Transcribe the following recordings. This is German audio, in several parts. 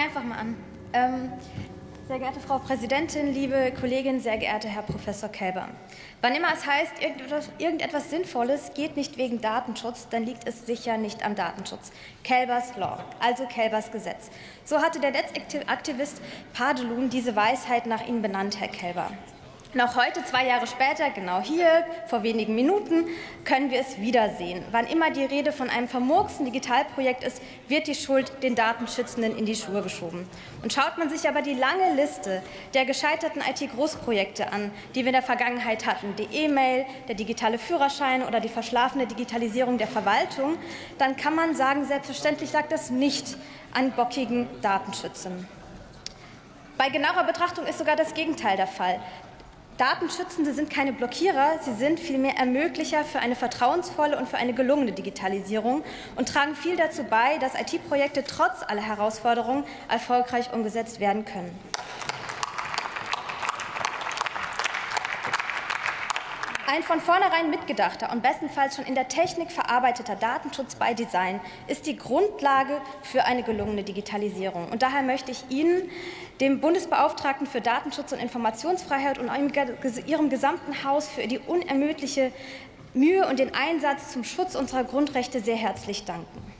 fange einfach mal an. Ähm, sehr geehrte Frau Präsidentin, liebe Kollegin, sehr geehrter Herr Professor Kelber. Wann immer es heißt, irgendetwas, irgendetwas, Sinnvolles geht nicht wegen Datenschutz, dann liegt es sicher nicht am Datenschutz. Kelbers Law, also Kelbers Gesetz. So hatte der Netzaktivist Padelun diese Weisheit nach Ihnen benannt, Herr Kelber. Noch heute, zwei Jahre später, genau hier, vor wenigen Minuten, können wir es wiedersehen. Wann immer die Rede von einem vermurksten Digitalprojekt ist, wird die Schuld den Datenschützenden in die Schuhe geschoben. Und schaut man sich aber die lange Liste der gescheiterten IT-Großprojekte an, die wir in der Vergangenheit hatten, die E-Mail, der digitale Führerschein oder die verschlafene Digitalisierung der Verwaltung, dann kann man sagen, selbstverständlich lag das nicht an bockigen Datenschützern. Bei genauer Betrachtung ist sogar das Gegenteil der Fall. Datenschützende sind keine Blockierer, sie sind vielmehr Ermöglicher für eine vertrauensvolle und für eine gelungene Digitalisierung und tragen viel dazu bei, dass IT-Projekte trotz aller Herausforderungen erfolgreich umgesetzt werden können. Ein von vornherein mitgedachter und bestenfalls schon in der Technik verarbeiteter Datenschutz bei Design ist die Grundlage für eine gelungene Digitalisierung. Und daher möchte ich Ihnen, dem Bundesbeauftragten für Datenschutz und Informationsfreiheit und Ihrem gesamten Haus für die unermüdliche Mühe und den Einsatz zum Schutz unserer Grundrechte sehr herzlich danken.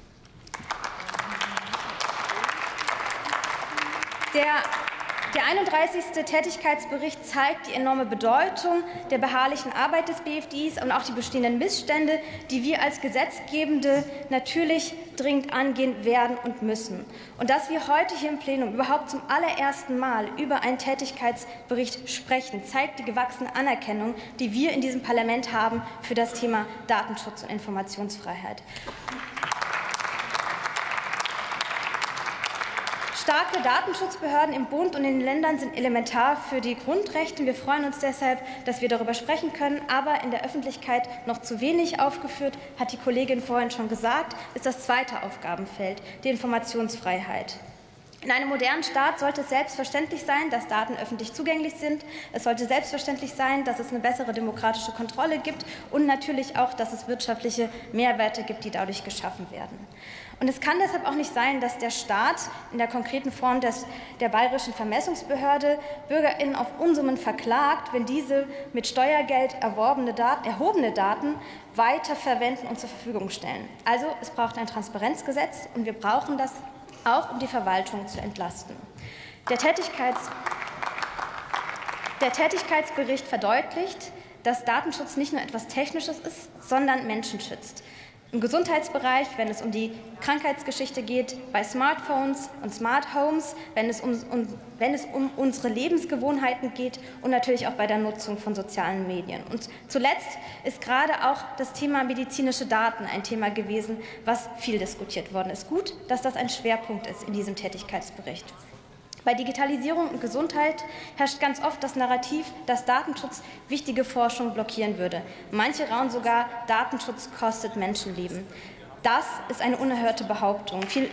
Der der 31. Tätigkeitsbericht zeigt die enorme Bedeutung der beharrlichen Arbeit des BFDs und auch die bestehenden Missstände, die wir als Gesetzgebende natürlich dringend angehen werden und müssen. Und dass wir heute hier im Plenum überhaupt zum allerersten Mal über einen Tätigkeitsbericht sprechen, zeigt die gewachsene Anerkennung, die wir in diesem Parlament haben für das Thema Datenschutz und Informationsfreiheit. Starke Datenschutzbehörden im Bund und in den Ländern sind elementar für die Grundrechte. Wir freuen uns deshalb, dass wir darüber sprechen können. Aber in der Öffentlichkeit noch zu wenig aufgeführt, hat die Kollegin vorhin schon gesagt, ist das zweite Aufgabenfeld, die Informationsfreiheit. In einem modernen Staat sollte es selbstverständlich sein, dass Daten öffentlich zugänglich sind. Es sollte selbstverständlich sein, dass es eine bessere demokratische Kontrolle gibt und natürlich auch, dass es wirtschaftliche Mehrwerte gibt, die dadurch geschaffen werden. Und es kann deshalb auch nicht sein, dass der Staat in der konkreten Form des, der bayerischen Vermessungsbehörde BürgerInnen auf Unsummen verklagt, wenn diese mit Steuergeld erworbene Daten, erhobene Daten weiter verwenden und zur Verfügung stellen. Also es braucht ein Transparenzgesetz und wir brauchen das auch um die Verwaltung zu entlasten. Der, Tätigkeits der Tätigkeitsbericht verdeutlicht, dass Datenschutz nicht nur etwas Technisches ist, sondern Menschen schützt. Im Gesundheitsbereich, wenn es um die Krankheitsgeschichte geht, bei Smartphones und Smart Homes, wenn es, um, um, wenn es um unsere Lebensgewohnheiten geht und natürlich auch bei der Nutzung von sozialen Medien. Und zuletzt ist gerade auch das Thema medizinische Daten ein Thema gewesen, was viel diskutiert worden ist. Gut, dass das ein Schwerpunkt ist in diesem Tätigkeitsbericht. Bei Digitalisierung und Gesundheit herrscht ganz oft das Narrativ, dass Datenschutz wichtige Forschung blockieren würde. Manche raunen sogar, Datenschutz kostet Menschenleben. Das ist eine unerhörte Behauptung. Viel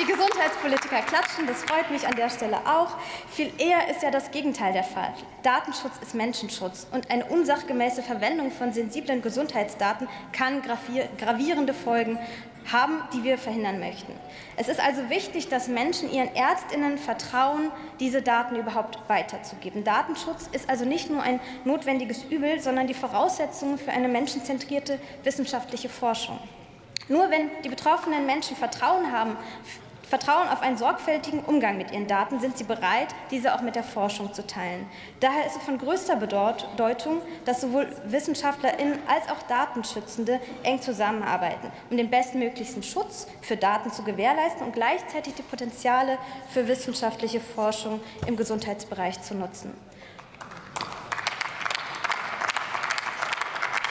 die Gesundheitspolitiker klatschen, das freut mich an der Stelle auch. Viel eher ist ja das Gegenteil der Fall. Datenschutz ist Menschenschutz und eine unsachgemäße Verwendung von sensiblen Gesundheitsdaten kann gravierende Folgen haben, die wir verhindern möchten. Es ist also wichtig, dass Menschen ihren Ärztinnen vertrauen, diese Daten überhaupt weiterzugeben. Datenschutz ist also nicht nur ein notwendiges Übel, sondern die Voraussetzung für eine menschenzentrierte wissenschaftliche Forschung. Nur wenn die betroffenen Menschen Vertrauen haben Vertrauen auf einen sorgfältigen Umgang mit ihren Daten sind sie bereit, diese auch mit der Forschung zu teilen. Daher ist es von größter Bedeutung, dass sowohl WissenschaftlerInnen als auch Datenschützende eng zusammenarbeiten, um den bestmöglichsten Schutz für Daten zu gewährleisten und gleichzeitig die Potenziale für wissenschaftliche Forschung im Gesundheitsbereich zu nutzen.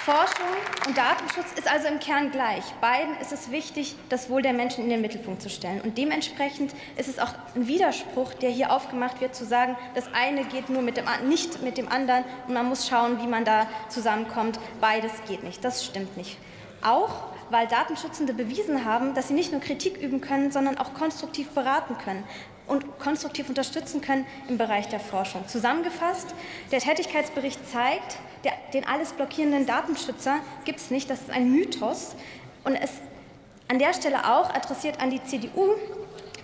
Forschung und Datenschutz ist also im Kern gleich. Beiden ist es wichtig, das Wohl der Menschen in den Mittelpunkt zu stellen. Und dementsprechend ist es auch ein Widerspruch, der hier aufgemacht wird, zu sagen, das eine geht nur mit dem, nicht mit dem anderen und man muss schauen, wie man da zusammenkommt. Beides geht nicht. Das stimmt nicht. Auch weil Datenschützende bewiesen haben, dass sie nicht nur Kritik üben können, sondern auch konstruktiv beraten können und konstruktiv unterstützen können im Bereich der Forschung. Zusammengefasst, der Tätigkeitsbericht zeigt, der, den alles blockierenden Datenschützer gibt es nicht, das ist ein Mythos und es An der Stelle auch adressiert an die CDU,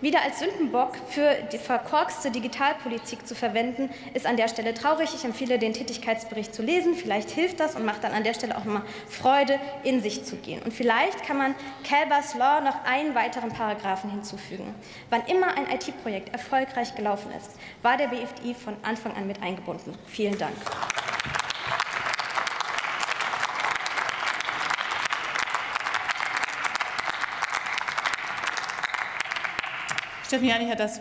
wieder als Sündenbock für die verkorkste Digitalpolitik zu verwenden, ist an der Stelle traurig. Ich empfehle, den Tätigkeitsbericht zu lesen. Vielleicht hilft das und macht dann an der Stelle auch nochmal Freude, in sich zu gehen. Und vielleicht kann man Calvers Law noch einen weiteren Paragraphen hinzufügen. Wann immer ein IT-Projekt erfolgreich gelaufen ist, war der BFI von Anfang an mit eingebunden. Vielen Dank. Steffen Janich hat das